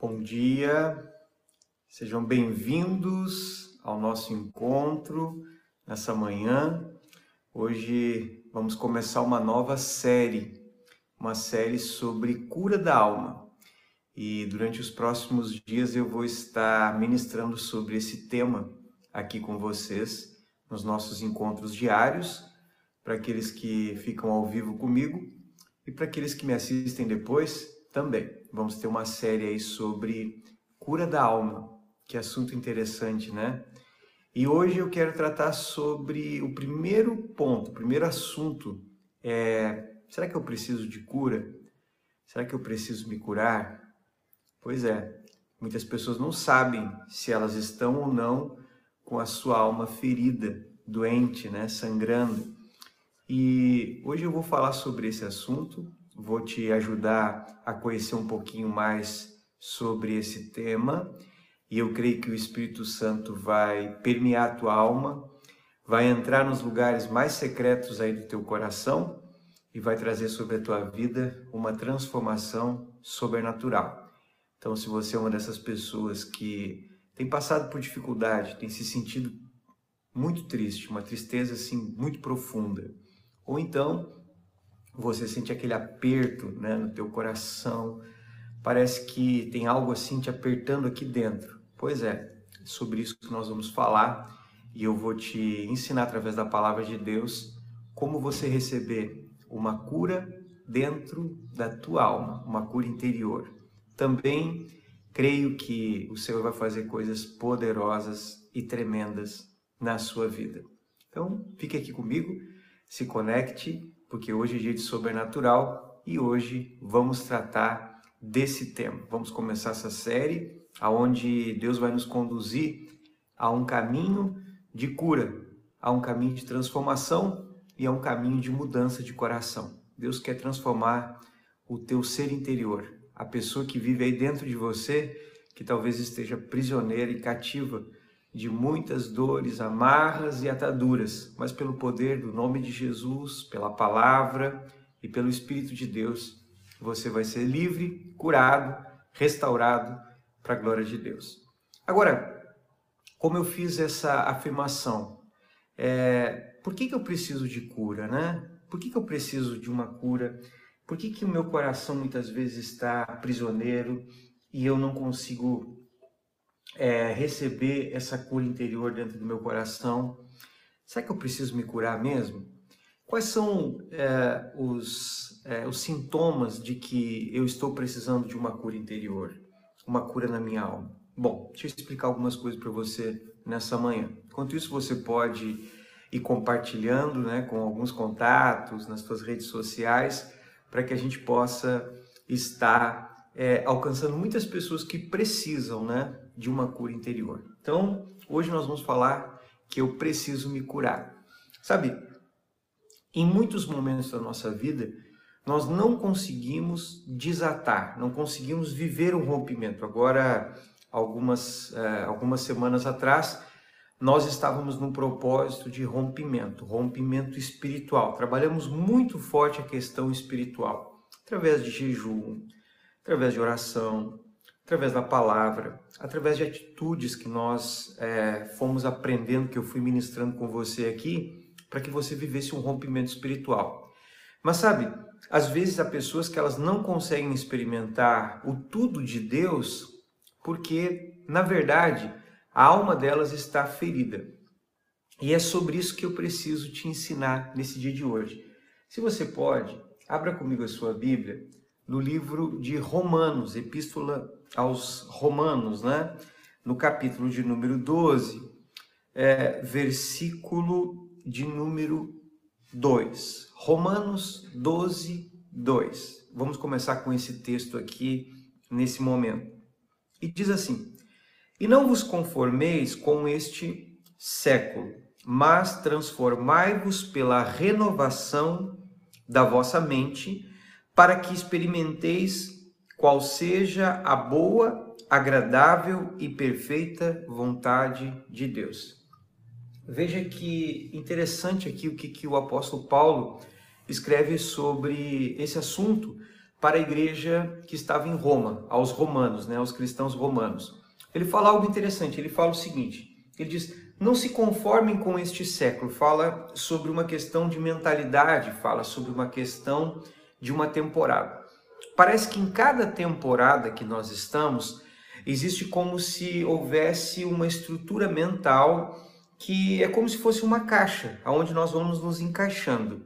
Bom dia, sejam bem-vindos ao nosso encontro nessa manhã. Hoje vamos começar uma nova série, uma série sobre cura da alma. E durante os próximos dias eu vou estar ministrando sobre esse tema aqui com vocês nos nossos encontros diários, para aqueles que ficam ao vivo comigo e para aqueles que me assistem depois também. Vamos ter uma série aí sobre cura da alma. Que assunto interessante, né? E hoje eu quero tratar sobre o primeiro ponto, o primeiro assunto é: será que eu preciso de cura? Será que eu preciso me curar? Pois é, muitas pessoas não sabem se elas estão ou não com a sua alma ferida, doente, né, sangrando. E hoje eu vou falar sobre esse assunto vou te ajudar a conhecer um pouquinho mais sobre esse tema e eu creio que o Espírito Santo vai permear a tua alma, vai entrar nos lugares mais secretos aí do teu coração e vai trazer sobre a tua vida uma transformação sobrenatural. Então, se você é uma dessas pessoas que tem passado por dificuldade, tem se sentido muito triste, uma tristeza assim muito profunda, ou então você sente aquele aperto né, no teu coração, parece que tem algo assim te apertando aqui dentro. Pois é, sobre isso que nós vamos falar e eu vou te ensinar através da palavra de Deus como você receber uma cura dentro da tua alma, uma cura interior. Também creio que o Senhor vai fazer coisas poderosas e tremendas na sua vida. Então, fique aqui comigo, se conecte porque hoje é dia de sobrenatural e hoje vamos tratar desse tema. Vamos começar essa série aonde Deus vai nos conduzir a um caminho de cura, a um caminho de transformação e a um caminho de mudança de coração. Deus quer transformar o teu ser interior, a pessoa que vive aí dentro de você, que talvez esteja prisioneira e cativa de muitas dores, amarras e ataduras, mas pelo poder do nome de Jesus, pela palavra e pelo Espírito de Deus, você vai ser livre, curado, restaurado para a glória de Deus. Agora, como eu fiz essa afirmação, é, por que, que eu preciso de cura, né? Por que, que eu preciso de uma cura? Por que, que o meu coração muitas vezes está prisioneiro e eu não consigo é, receber essa cura interior dentro do meu coração. Será que eu preciso me curar mesmo? Quais são é, os, é, os sintomas de que eu estou precisando de uma cura interior, uma cura na minha alma? Bom, deixa eu explicar algumas coisas para você nessa manhã. Enquanto isso, você pode ir compartilhando né, com alguns contatos nas suas redes sociais para que a gente possa estar é, alcançando muitas pessoas que precisam né, de uma cura interior. Então, hoje nós vamos falar que eu preciso me curar. Sabe, em muitos momentos da nossa vida, nós não conseguimos desatar, não conseguimos viver um rompimento. Agora, algumas, uh, algumas semanas atrás, nós estávamos num propósito de rompimento, rompimento espiritual. Trabalhamos muito forte a questão espiritual, através de jejum, através de oração, através da palavra, através de atitudes que nós é, fomos aprendendo, que eu fui ministrando com você aqui, para que você vivesse um rompimento espiritual. Mas sabe, às vezes há pessoas que elas não conseguem experimentar o tudo de Deus porque, na verdade, a alma delas está ferida. E é sobre isso que eu preciso te ensinar nesse dia de hoje. Se você pode, abra comigo a sua Bíblia no livro de Romanos, Epístola aos Romanos, né? no capítulo de número 12, é, versículo de número 2. Romanos 12, 2. Vamos começar com esse texto aqui nesse momento. E diz assim: E não vos conformeis com este século, mas transformai-vos pela renovação da vossa mente para que experimenteis qual seja a boa, agradável e perfeita vontade de Deus. Veja que interessante aqui o que, que o apóstolo Paulo escreve sobre esse assunto, para a igreja que estava em Roma, aos romanos, né, aos cristãos romanos. Ele fala algo interessante, ele fala o seguinte, ele diz, não se conformem com este século, fala sobre uma questão de mentalidade, fala sobre uma questão de uma temporada. Parece que em cada temporada que nós estamos, existe como se houvesse uma estrutura mental que é como se fosse uma caixa, aonde nós vamos nos encaixando.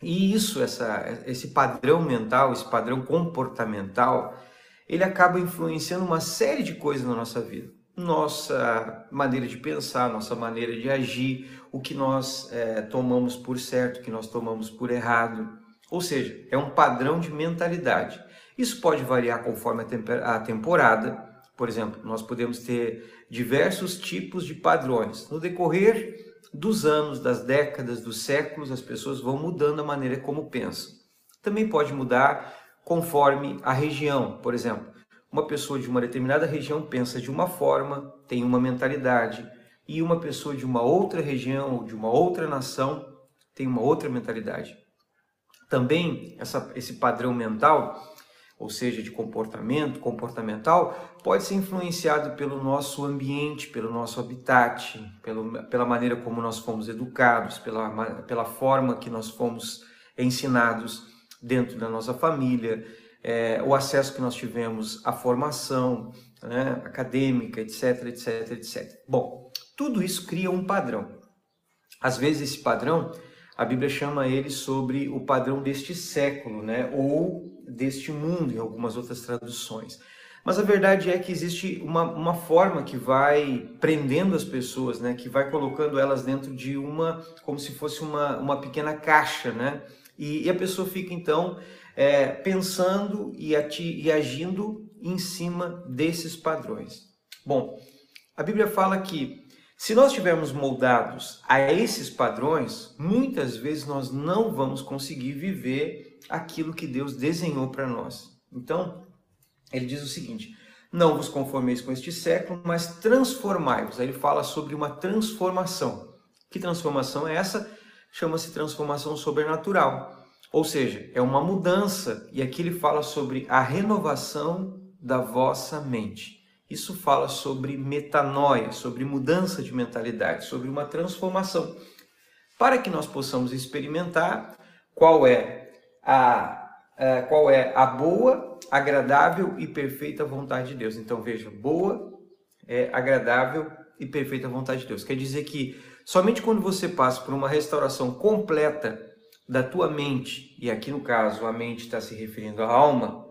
E isso, essa, esse padrão mental, esse padrão comportamental, ele acaba influenciando uma série de coisas na nossa vida. Nossa maneira de pensar, nossa maneira de agir, o que nós é, tomamos por certo, o que nós tomamos por errado. Ou seja, é um padrão de mentalidade. Isso pode variar conforme a, temporada. Por exemplo, nós podemos ter diversos tipos de padrões. No decorrer dos anos, das décadas, dos séculos, as pessoas vão mudando a maneira como pensam. Também pode mudar conforme a região. Por exemplo, uma pessoa de uma determinada região pensa de uma forma, tem uma mentalidade, e uma pessoa de uma outra região ou de uma outra nação tem uma outra mentalidade. Também essa, esse padrão mental ou seja, de comportamento, comportamental, pode ser influenciado pelo nosso ambiente, pelo nosso habitat, pelo, pela maneira como nós fomos educados, pela, pela forma que nós fomos ensinados dentro da nossa família, é, o acesso que nós tivemos à formação né, acadêmica, etc, etc, etc. Bom, tudo isso cria um padrão. Às vezes esse padrão a Bíblia chama ele sobre o padrão deste século, né? ou deste mundo, em algumas outras traduções. Mas a verdade é que existe uma, uma forma que vai prendendo as pessoas, né? que vai colocando elas dentro de uma, como se fosse uma, uma pequena caixa, né? E, e a pessoa fica então é, pensando e, ati, e agindo em cima desses padrões. Bom, a Bíblia fala que se nós estivermos moldados a esses padrões, muitas vezes nós não vamos conseguir viver aquilo que Deus desenhou para nós. Então, ele diz o seguinte: não vos conformeis com este século, mas transformai-vos. Aí ele fala sobre uma transformação. Que transformação é essa? Chama-se transformação sobrenatural. Ou seja, é uma mudança. E aqui ele fala sobre a renovação da vossa mente. Isso fala sobre metanoia, sobre mudança de mentalidade, sobre uma transformação, para que nós possamos experimentar qual é a, a qual é a boa, agradável e perfeita vontade de Deus. Então veja, boa, é agradável e perfeita vontade de Deus. Quer dizer que somente quando você passa por uma restauração completa da tua mente, e aqui no caso a mente está se referindo à alma,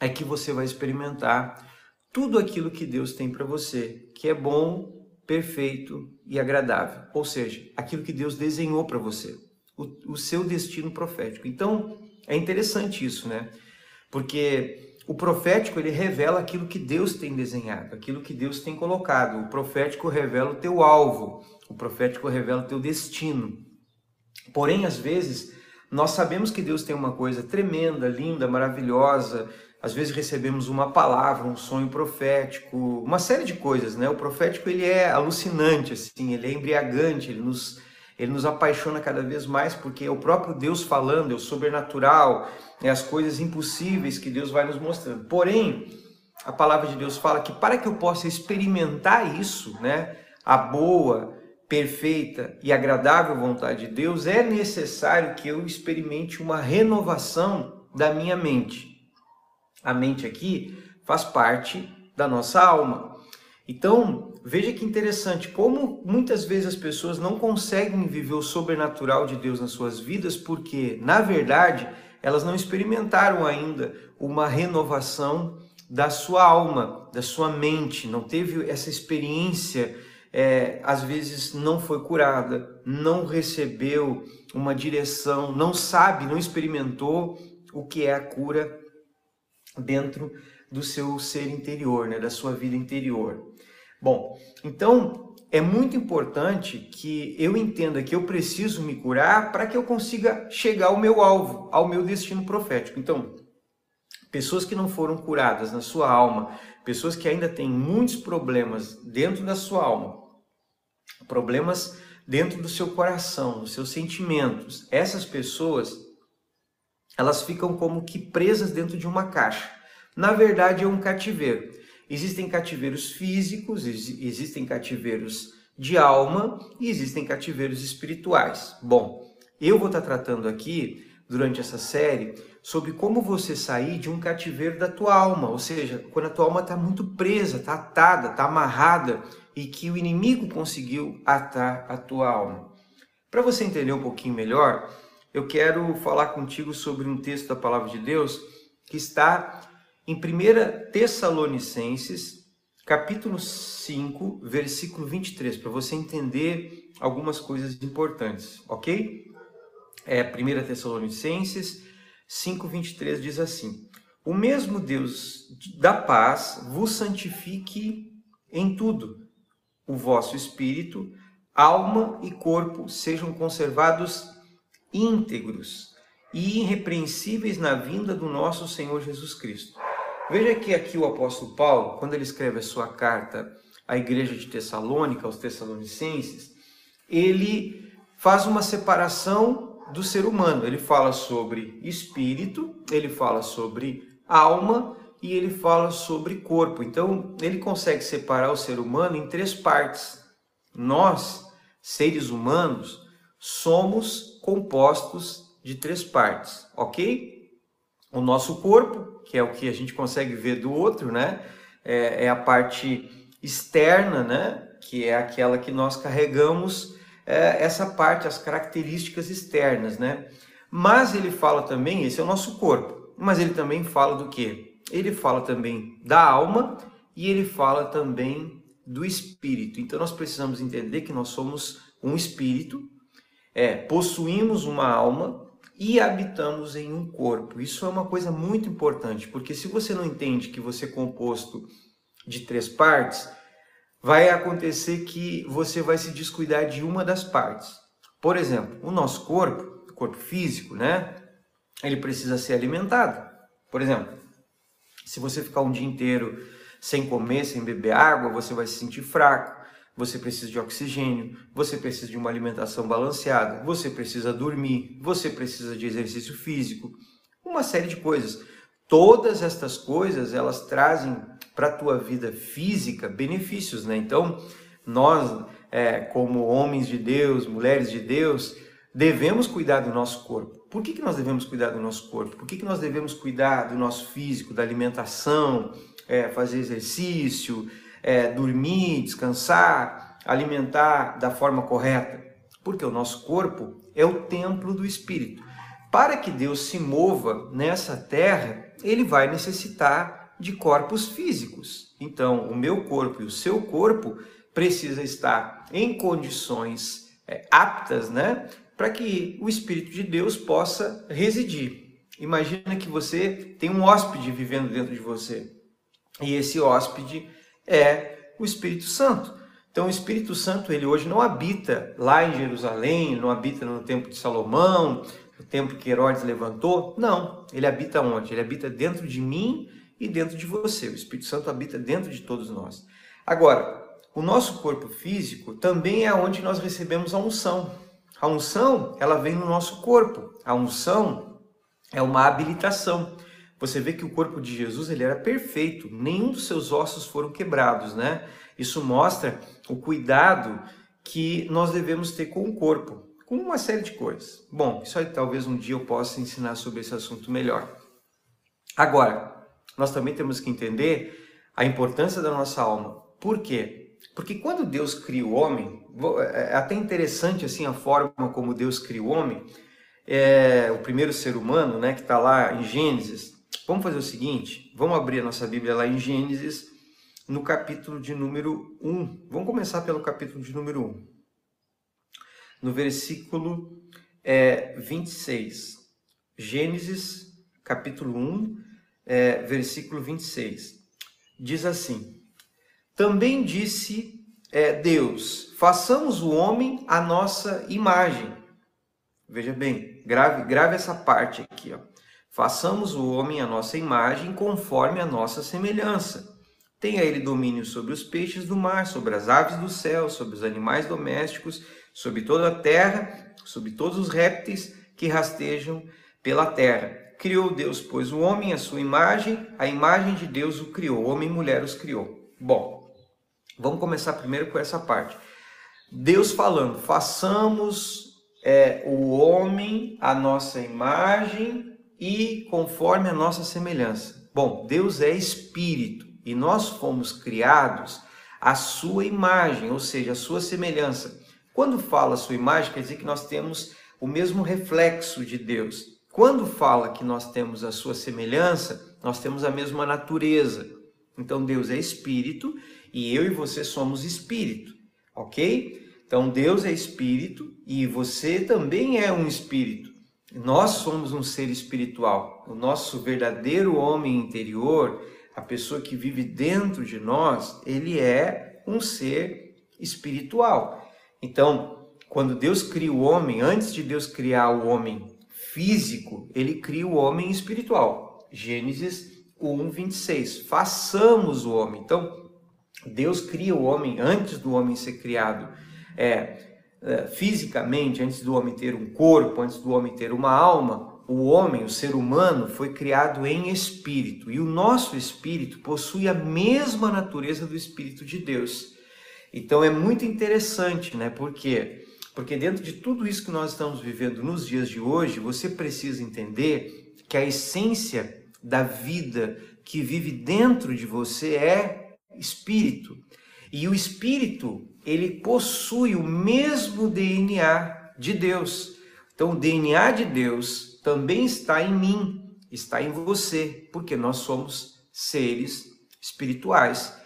é que você vai experimentar tudo aquilo que Deus tem para você, que é bom, perfeito e agradável. Ou seja, aquilo que Deus desenhou para você, o, o seu destino profético. Então, é interessante isso, né? Porque o profético ele revela aquilo que Deus tem desenhado, aquilo que Deus tem colocado. O profético revela o teu alvo, o profético revela o teu destino. Porém, às vezes, nós sabemos que Deus tem uma coisa tremenda, linda, maravilhosa, às vezes recebemos uma palavra, um sonho profético, uma série de coisas, né? O profético ele é alucinante, assim, ele é embriagante, ele nos, ele nos apaixona cada vez mais porque é o próprio Deus falando, é o sobrenatural, é as coisas impossíveis que Deus vai nos mostrando. Porém, a palavra de Deus fala que para que eu possa experimentar isso, né? A boa, perfeita e agradável vontade de Deus, é necessário que eu experimente uma renovação da minha mente. A mente aqui faz parte da nossa alma. Então, veja que interessante como muitas vezes as pessoas não conseguem viver o sobrenatural de Deus nas suas vidas porque, na verdade, elas não experimentaram ainda uma renovação da sua alma, da sua mente, não teve essa experiência, é, às vezes não foi curada, não recebeu uma direção, não sabe, não experimentou o que é a cura dentro do seu ser interior, né, da sua vida interior. Bom, então é muito importante que eu entenda que eu preciso me curar para que eu consiga chegar ao meu alvo, ao meu destino profético. Então, pessoas que não foram curadas na sua alma, pessoas que ainda têm muitos problemas dentro da sua alma, problemas dentro do seu coração, dos seus sentimentos, essas pessoas elas ficam como que presas dentro de uma caixa. Na verdade, é um cativeiro. Existem cativeiros físicos, existem cativeiros de alma e existem cativeiros espirituais. Bom, eu vou estar tratando aqui, durante essa série, sobre como você sair de um cativeiro da tua alma, ou seja, quando a tua alma está muito presa, está atada, está amarrada e que o inimigo conseguiu atar a tua alma. Para você entender um pouquinho melhor, eu quero falar contigo sobre um texto da palavra de Deus que está em 1 Tessalonicenses, capítulo 5, versículo 23, para você entender algumas coisas importantes, ok? É 1 Tessalonicenses 5, 23 diz assim: O mesmo Deus da paz vos santifique em tudo o vosso espírito, alma e corpo sejam conservados íntegros e irrepreensíveis na vinda do nosso Senhor Jesus Cristo. Veja que aqui o apóstolo Paulo, quando ele escreve a sua carta à igreja de Tessalônica, aos Tessalonicenses, ele faz uma separação do ser humano. Ele fala sobre espírito, ele fala sobre alma e ele fala sobre corpo. Então, ele consegue separar o ser humano em três partes. Nós, seres humanos, somos compostos de três partes, ok? O nosso corpo, que é o que a gente consegue ver do outro, né? É, é a parte externa, né? Que é aquela que nós carregamos, é, essa parte, as características externas, né? Mas ele fala também, esse é o nosso corpo, mas ele também fala do que? ele fala também da alma e ele fala também do espírito. Então nós precisamos entender que nós somos um espírito, é, possuímos uma alma e habitamos em um corpo. Isso é uma coisa muito importante, porque se você não entende que você é composto de três partes, vai acontecer que você vai se descuidar de uma das partes. Por exemplo, o nosso corpo, o corpo físico, né? Ele precisa ser alimentado. Por exemplo, se você ficar um dia inteiro sem comer, sem beber água, você vai se sentir fraco. Você precisa de oxigênio, você precisa de uma alimentação balanceada, você precisa dormir, você precisa de exercício físico, uma série de coisas. Todas estas coisas, elas trazem para a tua vida física benefícios, né? Então, nós, é, como homens de Deus, mulheres de Deus, devemos cuidar do nosso corpo. Por que, que nós devemos cuidar do nosso corpo? Por que, que nós devemos cuidar do nosso físico, da alimentação, é, fazer exercício, é, dormir, descansar, alimentar da forma correta? Porque o nosso corpo é o templo do Espírito. Para que Deus se mova nessa terra, ele vai necessitar de corpos físicos. Então, o meu corpo e o seu corpo precisa estar em condições é, aptas, né, para que o Espírito de Deus possa residir. Imagina que você tem um hóspede vivendo dentro de você. E esse hóspede é o Espírito Santo. Então o Espírito Santo, ele hoje não habita lá em Jerusalém, não habita no templo de Salomão, no templo que Herodes levantou. Não, ele habita onde? Ele habita dentro de mim e dentro de você. O Espírito Santo habita dentro de todos nós. Agora, o nosso corpo físico também é onde nós recebemos a unção. A unção, ela vem no nosso corpo. A unção é uma habilitação. Você vê que o corpo de Jesus ele era perfeito, nenhum dos seus ossos foram quebrados, né? Isso mostra o cuidado que nós devemos ter com o corpo, com uma série de coisas. Bom, isso aí talvez um dia eu possa ensinar sobre esse assunto melhor. Agora, nós também temos que entender a importância da nossa alma. Por quê? Porque quando Deus cria o homem, é, é até interessante assim a forma como Deus cria o homem, é, o primeiro ser humano, né, que está lá em Gênesis. Vamos fazer o seguinte, vamos abrir a nossa Bíblia lá em Gênesis, no capítulo de número 1. Vamos começar pelo capítulo de número 1. No versículo é, 26. Gênesis, capítulo 1, é, versículo 26. Diz assim: também disse é, Deus: façamos o homem a nossa imagem. Veja bem, grave, grave essa parte aqui. Ó. Façamos o homem a nossa imagem conforme a nossa semelhança. Tenha ele domínio sobre os peixes do mar, sobre as aves do céu, sobre os animais domésticos, sobre toda a terra, sobre todos os répteis que rastejam pela terra. criou Deus, pois o homem, a sua imagem, a imagem de Deus o criou, homem e mulher os criou. Bom, vamos começar primeiro com essa parte. Deus falando, façamos é, o homem a nossa imagem e conforme a nossa semelhança. Bom, Deus é espírito e nós fomos criados à sua imagem, ou seja, à sua semelhança. Quando fala sua imagem, quer dizer que nós temos o mesmo reflexo de Deus. Quando fala que nós temos a sua semelhança, nós temos a mesma natureza. Então Deus é espírito e eu e você somos espírito, ok? Então Deus é espírito e você também é um espírito. Nós somos um ser espiritual. O nosso verdadeiro homem interior, a pessoa que vive dentro de nós, ele é um ser espiritual. Então, quando Deus cria o homem, antes de Deus criar o homem físico, ele cria o homem espiritual. Gênesis 1, 26. Façamos o homem. Então, Deus cria o homem antes do homem ser criado. É, fisicamente, antes do homem ter um corpo, antes do homem ter uma alma, o homem, o ser humano, foi criado em espírito. E o nosso espírito possui a mesma natureza do espírito de Deus. Então é muito interessante, né? Por quê? Porque dentro de tudo isso que nós estamos vivendo nos dias de hoje, você precisa entender que a essência da vida que vive dentro de você é espírito. E o espírito, ele possui o mesmo DNA de Deus. Então, o DNA de Deus também está em mim, está em você, porque nós somos seres espirituais.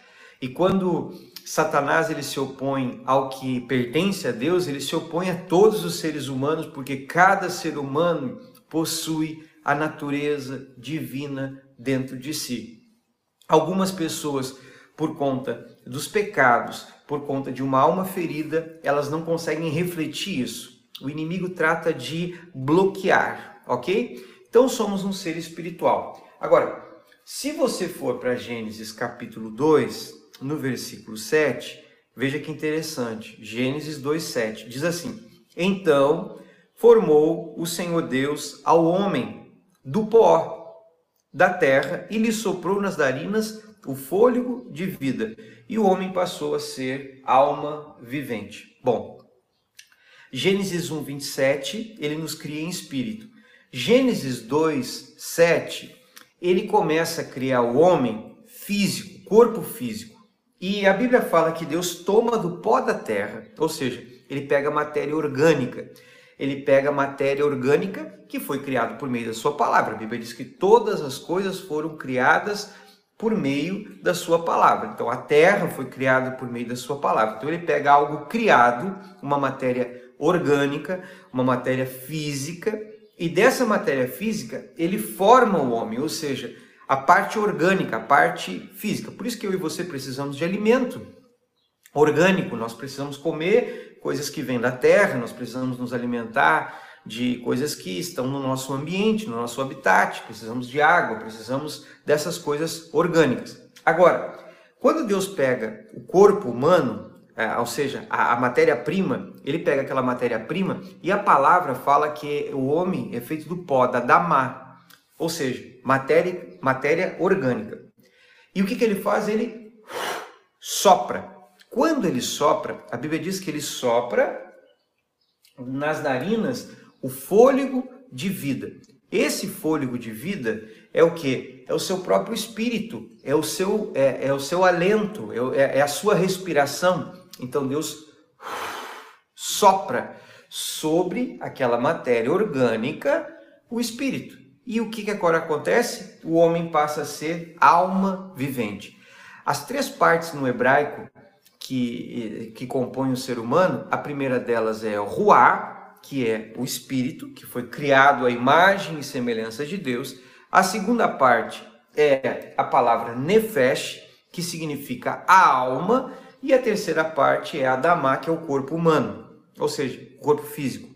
E quando Satanás ele se opõe ao que pertence a Deus, ele se opõe a todos os seres humanos, porque cada ser humano possui a natureza divina dentro de si. Algumas pessoas por conta dos pecados, por conta de uma alma ferida, elas não conseguem refletir isso. O inimigo trata de bloquear, ok? Então somos um ser espiritual. Agora, se você for para Gênesis capítulo 2, no versículo 7, veja que interessante. Gênesis 2:7 diz assim: Então formou o Senhor Deus ao homem do pó da terra e lhe soprou nas narinas o fôlego de vida, e o homem passou a ser alma vivente. Bom, Gênesis 1, 27, ele nos cria em espírito. Gênesis 2, 7, ele começa a criar o homem físico, corpo físico. E a Bíblia fala que Deus toma do pó da terra, ou seja, ele pega matéria orgânica. Ele pega matéria orgânica que foi criada por meio da sua palavra. A Bíblia diz que todas as coisas foram criadas por meio da sua palavra. Então a terra foi criada por meio da sua palavra. Então ele pega algo criado, uma matéria orgânica, uma matéria física, e dessa matéria física ele forma o homem, ou seja, a parte orgânica, a parte física. Por isso que eu e você precisamos de alimento orgânico, nós precisamos comer coisas que vêm da terra, nós precisamos nos alimentar de coisas que estão no nosso ambiente, no nosso habitat, precisamos de água, precisamos dessas coisas orgânicas. Agora, quando Deus pega o corpo humano, é, ou seja, a, matéria-prima, ele pega aquela matéria-prima e a palavra fala que o homem é feito do pó, da damá, ou seja, matéria, matéria orgânica. E o que, que ele faz? Ele sopra. Quando ele sopra, a Bíblia diz que ele sopra nas narinas o fôlego de vida. Esse fôlego de vida é o que? É o seu próprio espírito, é o seu, é, é o seu alento, é, é a sua respiração. Então Deus sopra sobre aquela matéria orgânica o espírito. E o que, que agora acontece? O homem passa a ser alma vivente. As três partes no hebraico que, que compõem o ser humano, a primeira delas é o ruá, que é o espírito, que foi criado à imagem e semelhança de Deus. A segunda parte é a palavra nefesh, que significa a alma, e a terceira parte é a damá, que é o corpo humano, ou seja, o corpo físico.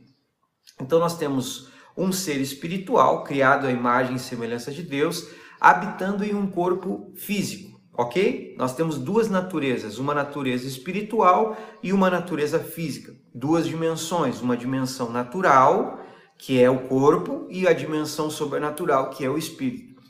Então nós temos um ser espiritual criado à imagem e semelhança de Deus, habitando em um corpo físico ok? Nós temos duas naturezas, uma natureza espiritual e uma natureza física. Duas dimensões, uma dimensão natural, que é o corpo, e a dimensão sobrenatural, que é o espírito.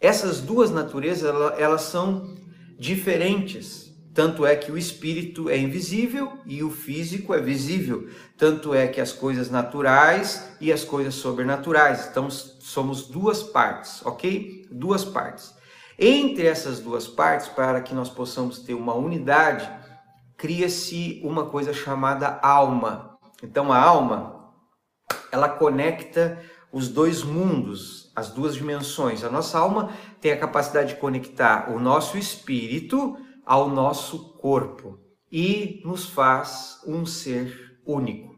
Essas duas naturezas, elas são diferentes. Tanto é que o espírito é invisível e o físico é visível. Tanto é que as coisas naturais e as coisas sobrenaturais. Então, somos duas partes, ok? Duas partes. Entre essas duas partes, para que nós possamos ter uma unidade, cria-se uma coisa chamada alma. Então, a alma, ela conecta os dois mundos, as duas dimensões. A nossa alma tem a capacidade de conectar o nosso espírito ao nosso corpo e nos faz um ser único.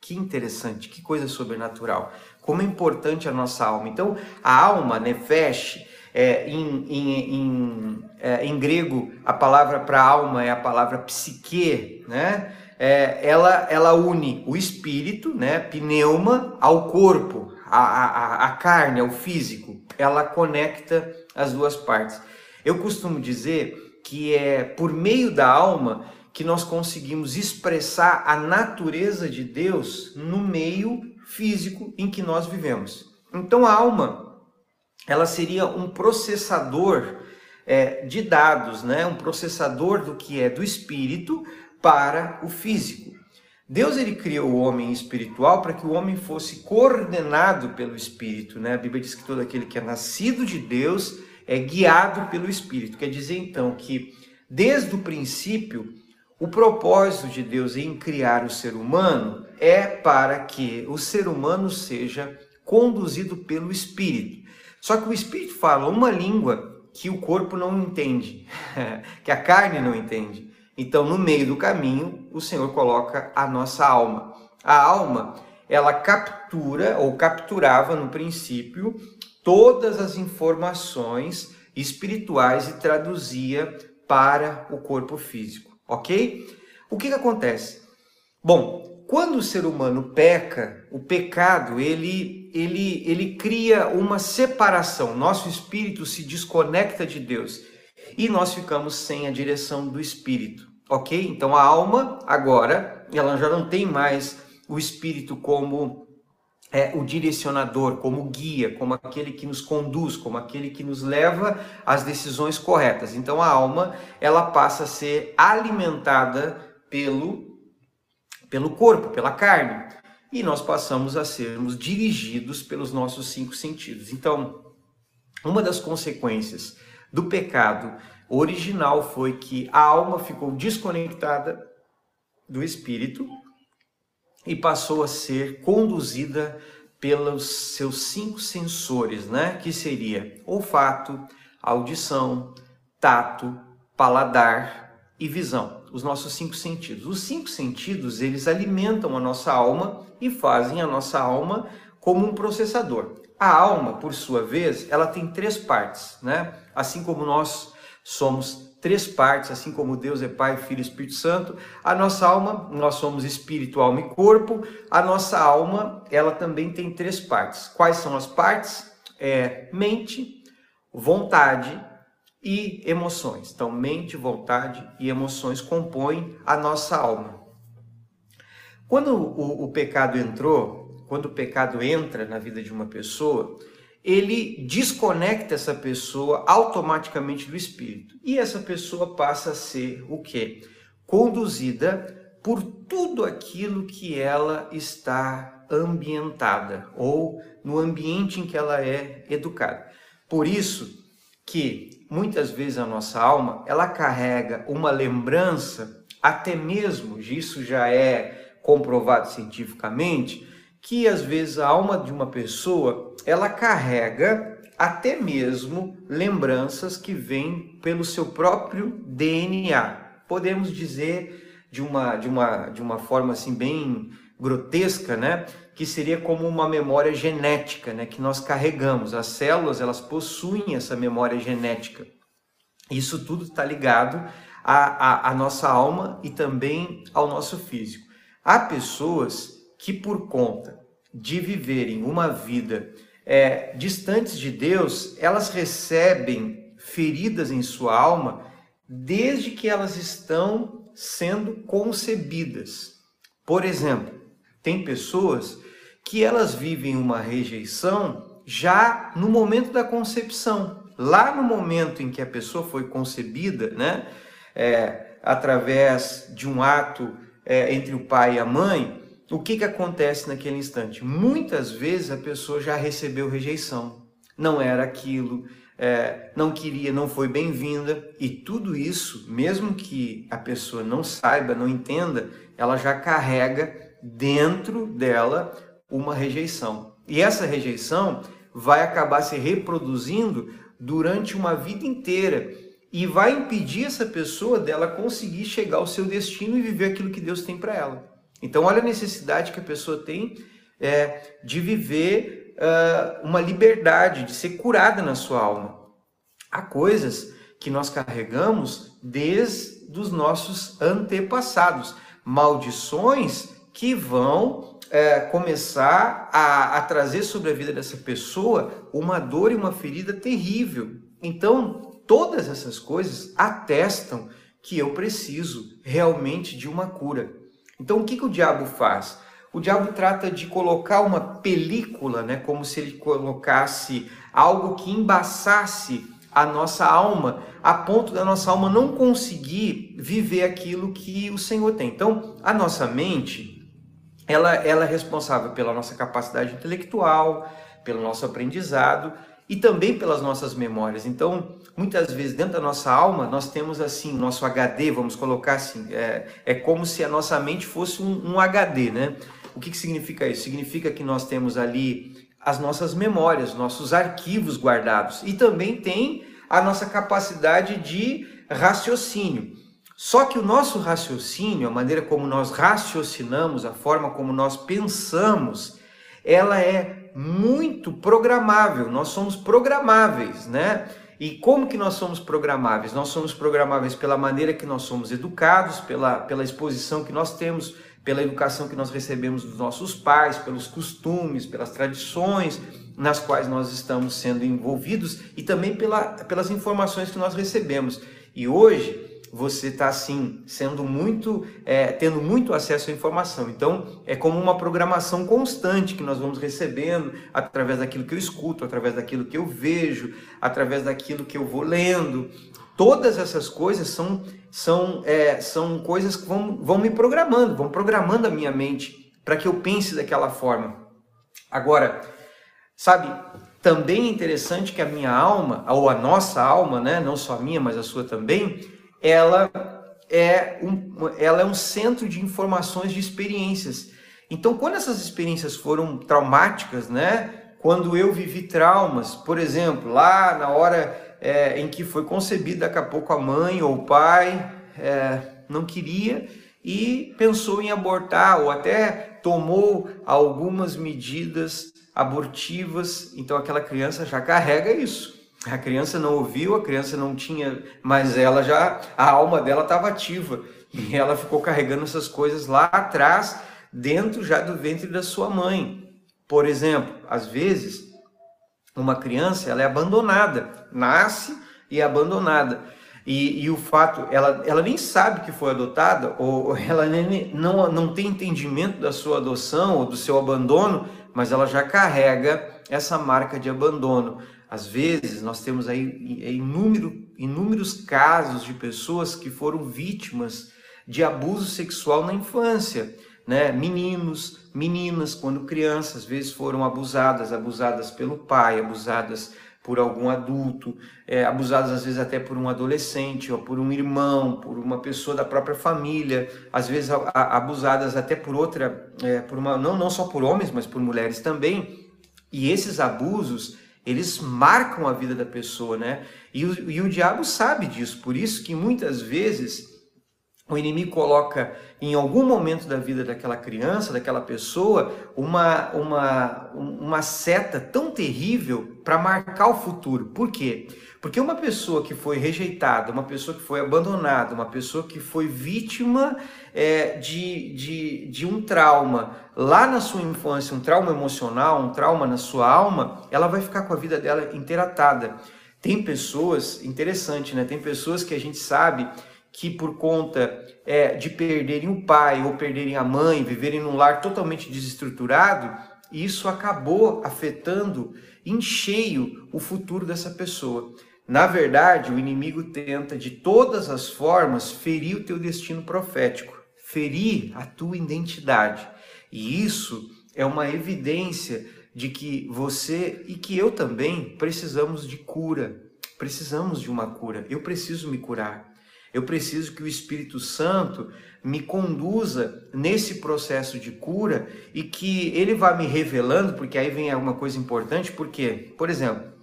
Que interessante, que coisa sobrenatural. Como é importante a nossa alma. Então, a alma, nefesh, é, em, em, em, é, em grego, a palavra para alma é a palavra psique, né? É, ela, ela une o espírito, né, pneuma, ao corpo, a, a, a carne, ao físico. Ela conecta as duas partes. Eu costumo dizer que é por meio da alma que nós conseguimos expressar a natureza de Deus no meio físico em que nós vivemos. Então a alma, ela seria um processador é, de dados, né? um processador do que é do espírito para o físico. Deus ele criou o homem espiritual para que o homem fosse coordenado pelo espírito, né? A Bíblia diz que todo aquele que é nascido de Deus é guiado pelo Espírito. Quer dizer então que, desde o princípio, o propósito de Deus em criar o ser humano é para que o ser humano seja conduzido pelo Espírito. Só que o Espírito fala uma língua que o corpo não entende, que a carne não entende. Então, no meio do caminho, o Senhor coloca a nossa alma. A alma, ela captura ou capturava no princípio todas as informações espirituais e traduzia para o corpo físico, ok? O que, que acontece? Bom, quando o ser humano peca, o pecado ele, ele, ele cria uma separação. Nosso espírito se desconecta de Deus e nós ficamos sem a direção do espírito, ok? Então a alma agora ela já não tem mais o espírito como é, o direcionador, como guia, como aquele que nos conduz, como aquele que nos leva às decisões corretas. Então a alma ela passa a ser alimentada pelo pelo corpo, pela carne, e nós passamos a sermos dirigidos pelos nossos cinco sentidos. Então, uma das consequências do pecado original foi que a alma ficou desconectada do espírito e passou a ser conduzida pelos seus cinco sensores, né? Que seria olfato, audição, tato, paladar e visão. Os nossos cinco sentidos. Os cinco sentidos, eles alimentam a nossa alma e fazem a nossa alma como um processador. A alma, por sua vez, ela tem três partes, né? Assim como nós somos três partes, assim como Deus é Pai, Filho e Espírito Santo. A nossa alma, nós somos espírito, alma e corpo. A nossa alma, ela também tem três partes. Quais são as partes? É mente, vontade e emoções. Então, mente, vontade e emoções compõem a nossa alma. Quando o, o pecado entrou, quando o pecado entra na vida de uma pessoa, ele desconecta essa pessoa automaticamente do espírito. E essa pessoa passa a ser o quê? Conduzida por tudo aquilo que ela está ambientada ou no ambiente em que ela é educada. Por isso que muitas vezes a nossa alma, ela carrega uma lembrança, até mesmo, isso já é comprovado cientificamente, que às vezes a alma de uma pessoa ela carrega até mesmo lembranças que vêm pelo seu próprio DNA. Podemos dizer de uma de uma de uma forma assim bem grotesca, né, que seria como uma memória genética, né, que nós carregamos. As células elas possuem essa memória genética. Isso tudo está ligado à, à, à nossa alma e também ao nosso físico. Há pessoas que por conta de viverem uma vida é, distantes de Deus, elas recebem feridas em sua alma desde que elas estão sendo concebidas. Por exemplo, tem pessoas que elas vivem uma rejeição já no momento da concepção, lá no momento em que a pessoa foi concebida, né, é, através de um ato é, entre o pai e a mãe, o que, que acontece naquele instante? Muitas vezes a pessoa já recebeu rejeição, não era aquilo, é, não queria, não foi bem-vinda, e tudo isso, mesmo que a pessoa não saiba, não entenda, ela já carrega dentro dela uma rejeição. E essa rejeição vai acabar se reproduzindo durante uma vida inteira e vai impedir essa pessoa dela conseguir chegar ao seu destino e viver aquilo que Deus tem para ela. Então, olha a necessidade que a pessoa tem é, de viver uh, uma liberdade, de ser curada na sua alma. Há coisas que nós carregamos desde os nossos antepassados, maldições que vão é, começar a, a trazer sobre a vida dessa pessoa uma dor e uma ferida terrível. Então, todas essas coisas atestam que eu preciso realmente de uma cura. Então, o que, que o diabo faz? O diabo trata de colocar uma película, né, como se ele colocasse algo que embaçasse a nossa alma, a ponto da nossa alma não conseguir viver aquilo que o Senhor tem. Então, a nossa mente, ela, ela é responsável pela nossa capacidade intelectual, pelo nosso aprendizado e também pelas nossas memórias. Então, muitas vezes dentro da nossa alma nós temos assim nosso HD, vamos colocar assim, é, é como se a nossa mente fosse um, um HD, né? O que, que significa isso? Significa que nós temos ali as nossas memórias, nossos arquivos guardados e também tem a nossa capacidade de raciocínio. Só que o nosso raciocínio, a maneira como nós raciocinamos, a forma como nós pensamos, ela é muito programável. Nós somos programáveis, né? E como que nós somos programáveis? Nós somos programáveis pela maneira que nós somos educados, pela, pela exposição que nós temos pela educação que nós recebemos dos nossos pais, pelos costumes, pelas tradições nas quais nós estamos sendo envolvidos e também pela, pelas informações que nós recebemos. E hoje você está assim sendo muito, é, tendo muito acesso à informação. Então é como uma programação constante que nós vamos recebendo através daquilo que eu escuto, através daquilo que eu vejo, através daquilo que eu vou lendo. Todas essas coisas são, são, é, são coisas que vão, vão me programando, vão programando a minha mente para que eu pense daquela forma. Agora, sabe, também é interessante que a minha alma, ou a nossa alma, né, não só a minha, mas a sua também, ela é um, ela é um centro de informações de experiências. Então, quando essas experiências foram traumáticas, né, quando eu vivi traumas, por exemplo, lá na hora é, em que foi concebido, daqui a pouco a mãe ou o pai é, não queria e pensou em abortar ou até tomou algumas medidas abortivas, então aquela criança já carrega isso. A criança não ouviu, a criança não tinha, mas ela já, a alma dela estava ativa e ela ficou carregando essas coisas lá atrás, dentro já do ventre da sua mãe. Por exemplo, às vezes uma criança ela é abandonada, nasce e é abandonada. E, e, o fato, ela, ela nem sabe que foi adotada, ou ela nem, não, não tem entendimento da sua adoção ou do seu abandono, mas ela já carrega essa marca de abandono. Às vezes, nós temos aí inúmero, inúmeros casos de pessoas que foram vítimas de abuso sexual na infância né? Meninos, meninas, quando crianças, às vezes foram abusadas, abusadas pelo pai, abusadas por algum adulto, é, abusadas às vezes até por um adolescente, ou por um irmão, por uma pessoa da própria família, às vezes a, a, abusadas até por outra, é, por uma, não, não só por homens, mas por mulheres também. E esses abusos, eles marcam a vida da pessoa, né? E o, e o diabo sabe disso, por isso que muitas vezes o inimigo coloca em algum momento da vida daquela criança, daquela pessoa, uma, uma, uma seta tão terrível para marcar o futuro. Por quê? Porque uma pessoa que foi rejeitada, uma pessoa que foi abandonada, uma pessoa que foi vítima é, de, de, de um trauma lá na sua infância, um trauma emocional, um trauma na sua alma, ela vai ficar com a vida dela interatada. Tem pessoas, interessante, né? Tem pessoas que a gente sabe que por conta é, de perderem o pai ou perderem a mãe, viverem num lar totalmente desestruturado, isso acabou afetando em cheio o futuro dessa pessoa. Na verdade, o inimigo tenta de todas as formas ferir o teu destino profético, ferir a tua identidade. E isso é uma evidência de que você e que eu também precisamos de cura. Precisamos de uma cura. Eu preciso me curar. Eu preciso que o Espírito Santo me conduza nesse processo de cura e que ele vá me revelando, porque aí vem alguma coisa importante, porque, por exemplo,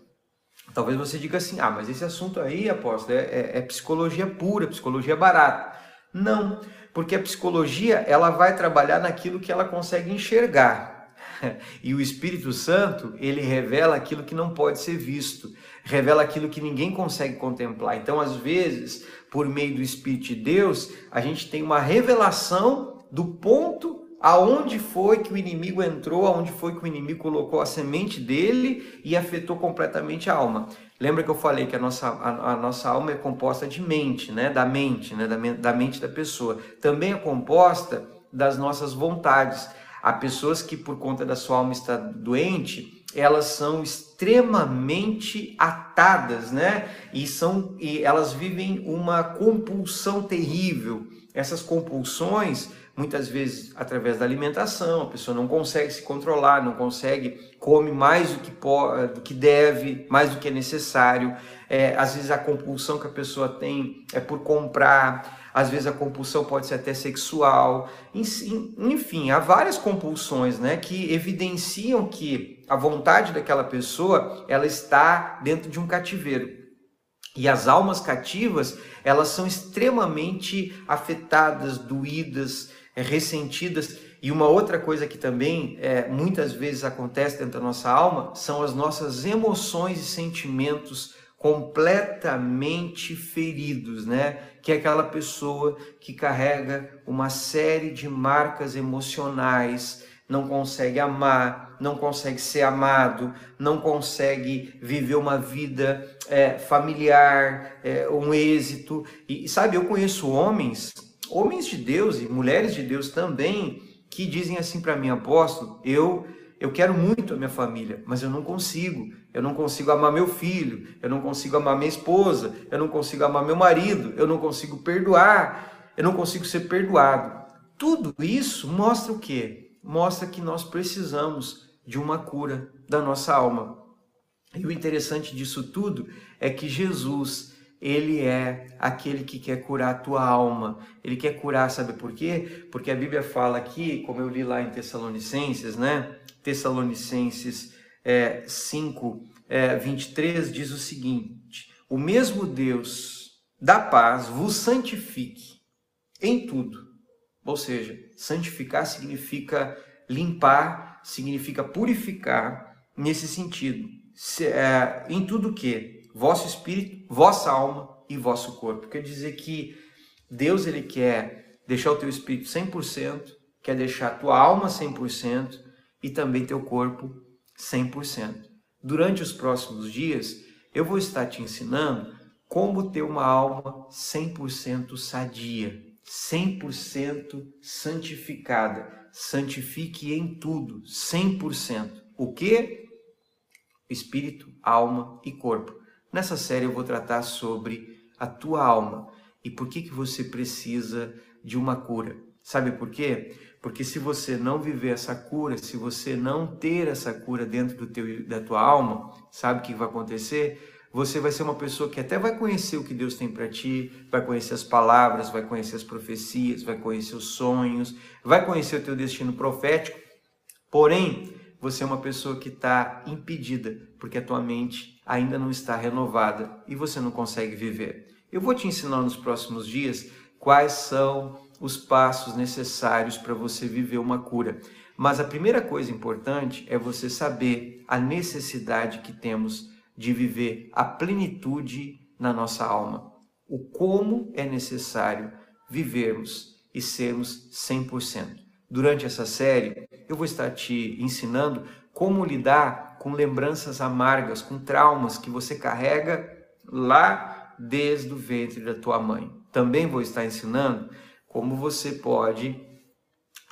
talvez você diga assim: ah, mas esse assunto aí, apóstolo, é, é, é psicologia pura, psicologia barata. Não, porque a psicologia ela vai trabalhar naquilo que ela consegue enxergar. E o Espírito Santo, ele revela aquilo que não pode ser visto, revela aquilo que ninguém consegue contemplar. Então, às vezes, por meio do Espírito de Deus, a gente tem uma revelação do ponto aonde foi que o inimigo entrou, aonde foi que o inimigo colocou a semente dele e afetou completamente a alma. Lembra que eu falei que a nossa, a, a nossa alma é composta de mente, né? da mente, né? da, da mente da pessoa. Também é composta das nossas vontades. Há pessoas que, por conta da sua alma estar doente, elas são extremamente atadas, né? E são e elas vivem uma compulsão terrível. Essas compulsões, muitas vezes através da alimentação, a pessoa não consegue se controlar, não consegue come mais do que pode, do que deve, mais do que é necessário. É, às vezes a compulsão que a pessoa tem é por comprar às vezes a compulsão pode ser até sexual, enfim, há várias compulsões, né, que evidenciam que a vontade daquela pessoa, ela está dentro de um cativeiro. E as almas cativas, elas são extremamente afetadas, doídas, ressentidas. E uma outra coisa que também é, muitas vezes acontece dentro da nossa alma são as nossas emoções e sentimentos completamente feridos, né? Que é aquela pessoa que carrega uma série de marcas emocionais, não consegue amar, não consegue ser amado, não consegue viver uma vida é, familiar, é, um êxito. E sabe, eu conheço homens, homens de Deus e mulheres de Deus também, que dizem assim para mim, apóstolo, eu eu quero muito a minha família, mas eu não consigo. Eu não consigo amar meu filho, eu não consigo amar minha esposa, eu não consigo amar meu marido, eu não consigo perdoar, eu não consigo ser perdoado. Tudo isso mostra o quê? Mostra que nós precisamos de uma cura da nossa alma. E o interessante disso tudo é que Jesus, ele é aquele que quer curar a tua alma. Ele quer curar, sabe por quê? Porque a Bíblia fala aqui, como eu li lá em Tessalonicenses, né? Tessalonicenses é, 5, é, 23 diz o seguinte: O mesmo Deus da paz vos santifique em tudo. Ou seja, santificar significa limpar, significa purificar nesse sentido. Se, é, em tudo que vosso espírito, vossa alma e vosso corpo. Quer dizer que Deus ele quer deixar o teu espírito 100%, quer deixar a tua alma 100%, e também teu corpo 100%. Durante os próximos dias, eu vou estar te ensinando como ter uma alma 100% sadia, 100% santificada. Santifique em tudo, 100%. O que? Espírito, alma e corpo. Nessa série eu vou tratar sobre a tua alma e por que, que você precisa de uma cura. Sabe por quê? Porque se você não viver essa cura, se você não ter essa cura dentro do teu, da tua alma, sabe o que vai acontecer? Você vai ser uma pessoa que até vai conhecer o que Deus tem para ti, vai conhecer as palavras, vai conhecer as profecias, vai conhecer os sonhos, vai conhecer o teu destino profético. Porém, você é uma pessoa que está impedida, porque a tua mente ainda não está renovada e você não consegue viver. Eu vou te ensinar nos próximos dias quais são os passos necessários para você viver uma cura. Mas a primeira coisa importante é você saber a necessidade que temos de viver a plenitude na nossa alma. O como é necessário vivermos e sermos 100%. Durante essa série, eu vou estar te ensinando como lidar com lembranças amargas, com traumas que você carrega lá desde o ventre da tua mãe. Também vou estar ensinando como você pode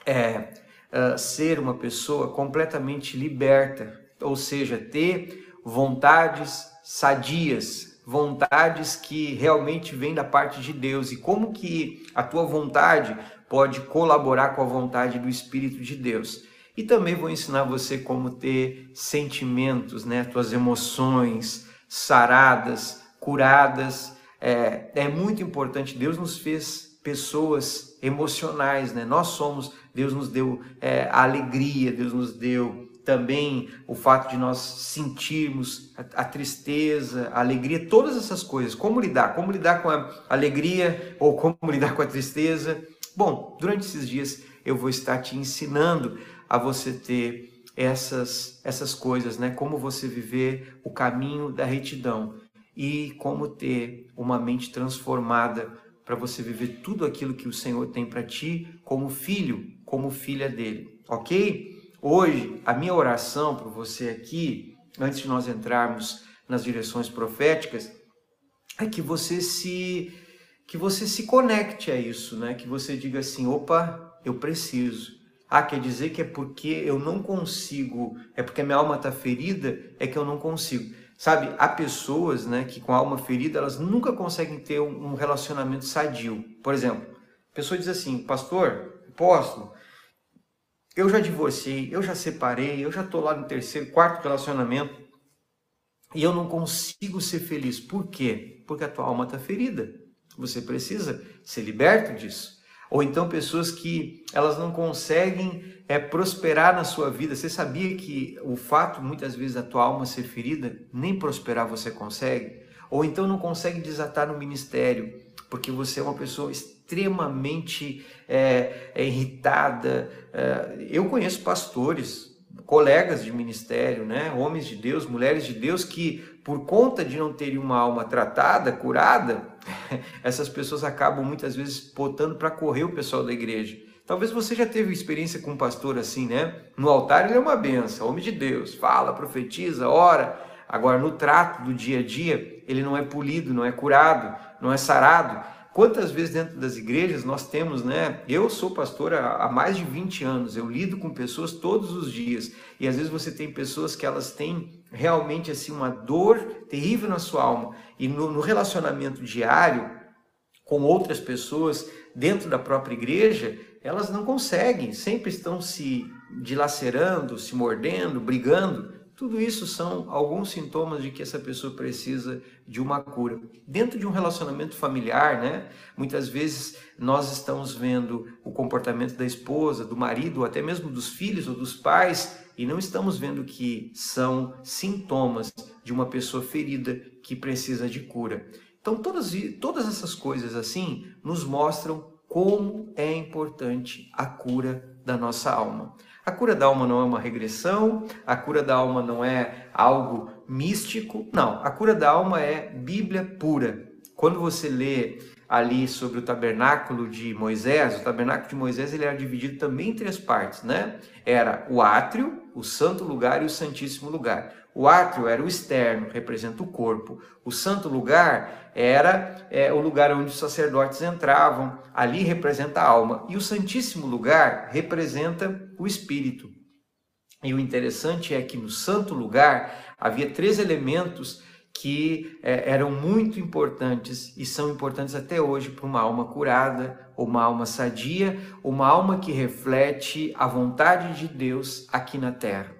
é, uh, ser uma pessoa completamente liberta, ou seja, ter vontades sadias, vontades que realmente vêm da parte de Deus e como que a tua vontade pode colaborar com a vontade do Espírito de Deus. E também vou ensinar você como ter sentimentos, né, tuas emoções saradas, curadas. É, é muito importante. Deus nos fez pessoas emocionais, né? Nós somos. Deus nos deu é, alegria, Deus nos deu também o fato de nós sentirmos a, a, tristeza, a alegria, todas essas coisas. Como lidar? Como lidar com a alegria ou como lidar com a tristeza? Bom, durante esses dias eu vou estar te ensinando a você ter essas essas coisas, né? Como você viver o caminho da retidão e como ter uma mente transformada para você viver tudo aquilo que o Senhor tem para ti como filho, como filha dele, ok? Hoje, a minha oração para você aqui, antes de nós entrarmos nas direções proféticas, é que você se que você se conecte a isso, né? Que você diga assim, opa, eu preciso. Ah, quer dizer que é porque eu não consigo, é porque minha alma está ferida, é que eu não consigo. Sabe, há pessoas né, que com a alma ferida, elas nunca conseguem ter um relacionamento sadio. Por exemplo, a pessoa diz assim, pastor, apóstolo, eu já divorciei, eu já separei, eu já estou lá no terceiro, quarto relacionamento e eu não consigo ser feliz. Por quê? Porque a tua alma está ferida. Você precisa ser liberto disso. Ou então pessoas que elas não conseguem é, prosperar na sua vida. Você sabia que o fato muitas vezes da tua alma ser ferida, nem prosperar você consegue? Ou então não consegue desatar no ministério, porque você é uma pessoa extremamente é, é irritada. É, eu conheço pastores, colegas de ministério, né, homens de Deus, mulheres de Deus, que por conta de não terem uma alma tratada, curada, essas pessoas acabam muitas vezes botando para correr o pessoal da igreja. Talvez você já teve experiência com um pastor assim, né? No altar ele é uma benção, homem de Deus, fala, profetiza, ora. Agora no trato do dia a dia, ele não é polido, não é curado, não é sarado. Quantas vezes dentro das igrejas nós temos, né? Eu sou pastor há, mais de 20 anos, eu lido com pessoas todos os dias. E às vezes você tem pessoas que elas têm realmente assim uma dor terrível na sua alma. E no, no relacionamento diário com outras pessoas dentro da própria igreja, elas não conseguem, sempre estão se dilacerando, se mordendo, brigando. Tudo isso são alguns sintomas de que essa pessoa precisa de uma cura. Dentro de um relacionamento familiar, né? Muitas vezes nós estamos vendo o comportamento da esposa, do marido, ou até mesmo dos filhos ou dos pais, e não estamos vendo que são sintomas de uma pessoa ferida que precisa de cura. Então, todas, todas essas coisas assim nos mostram como é importante a cura da nossa alma. A cura da alma não é uma regressão, a cura da alma não é algo místico, não. A cura da alma é Bíblia pura. Quando você lê ali sobre o tabernáculo de Moisés, o tabernáculo de Moisés ele era dividido também em três partes, né? Era o átrio, o santo lugar e o santíssimo lugar. O átrio era o externo, representa o corpo. O santo lugar era é, o lugar onde os sacerdotes entravam, ali representa a alma. E o santíssimo lugar representa o espírito. E o interessante é que no santo lugar havia três elementos que é, eram muito importantes e são importantes até hoje para uma alma curada, uma alma sadia, uma alma que reflete a vontade de Deus aqui na terra.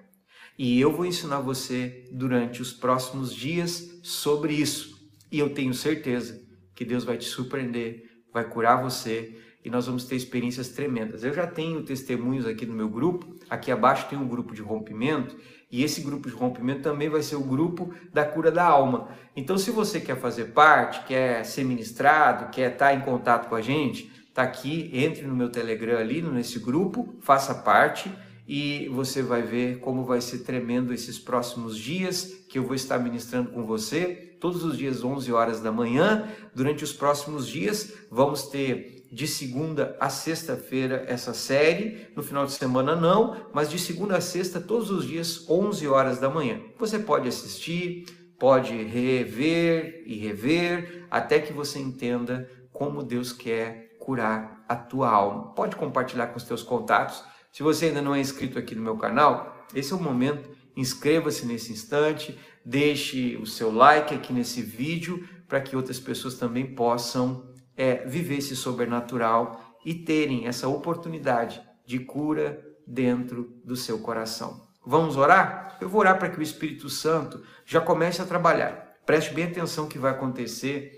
E eu vou ensinar você durante os próximos dias sobre isso. E eu tenho certeza que Deus vai te surpreender, vai curar você e nós vamos ter experiências tremendas. Eu já tenho testemunhos aqui no meu grupo, aqui abaixo tem um grupo de rompimento, e esse grupo de rompimento também vai ser o grupo da cura da alma. Então, se você quer fazer parte, quer ser ministrado, quer estar em contato com a gente, tá aqui, entre no meu Telegram ali, nesse grupo, faça parte e você vai ver como vai ser tremendo esses próximos dias que eu vou estar ministrando com você, todos os dias 11 horas da manhã. Durante os próximos dias vamos ter de segunda a sexta-feira essa série, no final de semana não, mas de segunda a sexta todos os dias 11 horas da manhã. Você pode assistir, pode rever e rever até que você entenda como Deus quer curar a tua alma. Pode compartilhar com os teus contatos Se você ainda não é inscrito aqui no meu canal, esse é o momento. Inscreva-se nesse instante, deixe o seu like aqui nesse vídeo para que outras pessoas também possam é, viver esse sobrenatural e terem essa oportunidade de cura dentro do seu coração. Vamos orar? Eu vou orar para que o Espírito Santo já comece a trabalhar. Preste bem atenção o que vai acontecer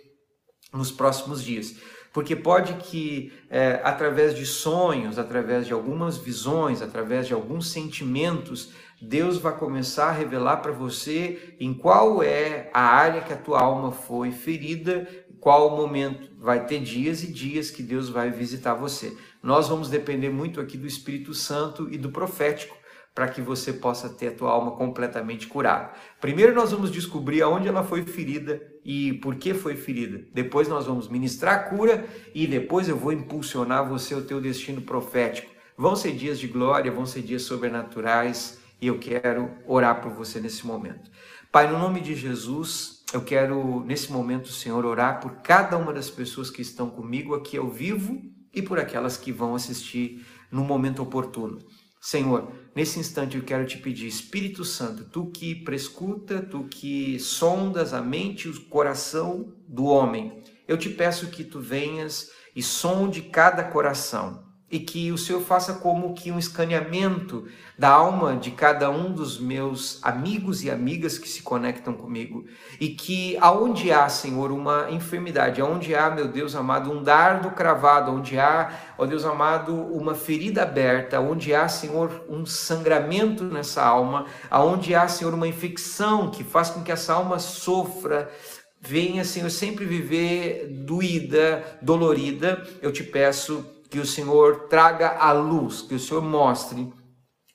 nos próximos dias. Porque pode que, é, através de sonhos, através de algumas visões, através de alguns sentimentos, Deus vai começar a revelar para você em qual é a área que a tua alma foi ferida, qual o momento. Vai ter dias e dias que Deus vai visitar você. Nós vamos depender muito aqui do Espírito Santo e do profético para que você possa ter a tua alma completamente curada. Primeiro nós vamos descobrir aonde ela foi ferida e por que foi ferida. Depois nós vamos ministrar a cura e depois eu vou impulsionar você o teu destino profético. Vão ser dias de glória, vão ser dias sobrenaturais e eu quero orar por você nesse momento. Pai, no nome de Jesus, eu quero nesse momento, Senhor, orar por cada uma das pessoas que estão comigo aqui ao vivo e por aquelas que vão assistir no momento oportuno. Senhor, nesse instante eu quero te pedir, Espírito Santo, tu que prescuta, tu que sondas a mente e o coração do homem, eu te peço que tu venhas e sonde cada coração e que o Senhor faça como que um escaneamento da alma de cada um dos meus amigos e amigas que se conectam comigo. E que aonde há, Senhor, uma enfermidade, aonde há, meu Deus amado, um dardo cravado, onde há, ó Deus amado, uma ferida aberta, onde há, Senhor, um sangramento nessa alma, aonde há, Senhor, uma infecção que faz com que essa alma sofra, venha, Senhor, sempre viver doída, dolorida, eu te peço que o Senhor traga a luz, que o Senhor mostre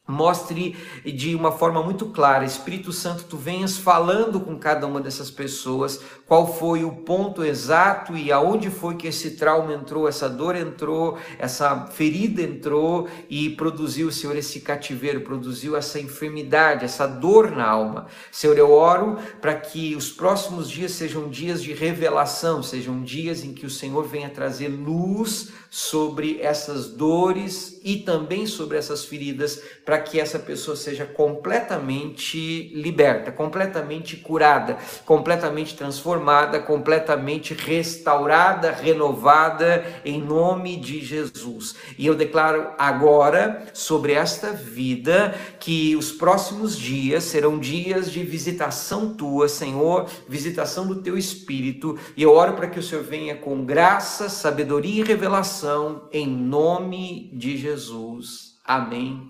mostre de uma forma muito clara, Espírito Santo, tu venhas falando com cada uma dessas pessoas, qual foi o ponto exato e aonde foi que esse trauma entrou, essa dor entrou, essa ferida entrou e produziu, Senhor, esse cativeiro, produziu essa enfermidade, essa dor na alma. Senhor, eu oro para que os próximos dias sejam dias de revelação, sejam dias em que o Senhor venha trazer luz sobre essas dores e também sobre essas feridas, para que essa pessoa seja completamente liberta, completamente curada, completamente transformada, completamente restaurada, renovada, em nome de Jesus. E eu declaro agora sobre esta vida que os próximos dias serão dias de visitação tua, Senhor, visitação do teu espírito, e eu oro para que o Senhor venha com graça, sabedoria e revelação em nome de Jesus. Amém.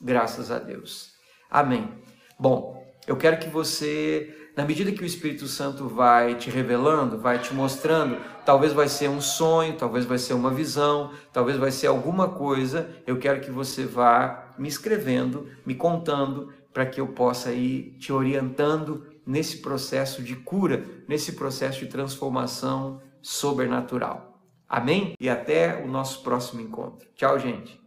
Graças a Deus. Amém. Bom, eu quero que você, na medida que o Espírito Santo vai te revelando, vai te mostrando, talvez vai ser um sonho, talvez vai ser uma visão, talvez vai ser alguma coisa, eu quero que você vá me escrevendo, me contando, para que eu possa ir te orientando nesse processo de cura, nesse processo de transformação sobrenatural. Amém? E até o nosso próximo encontro. Tchau, gente.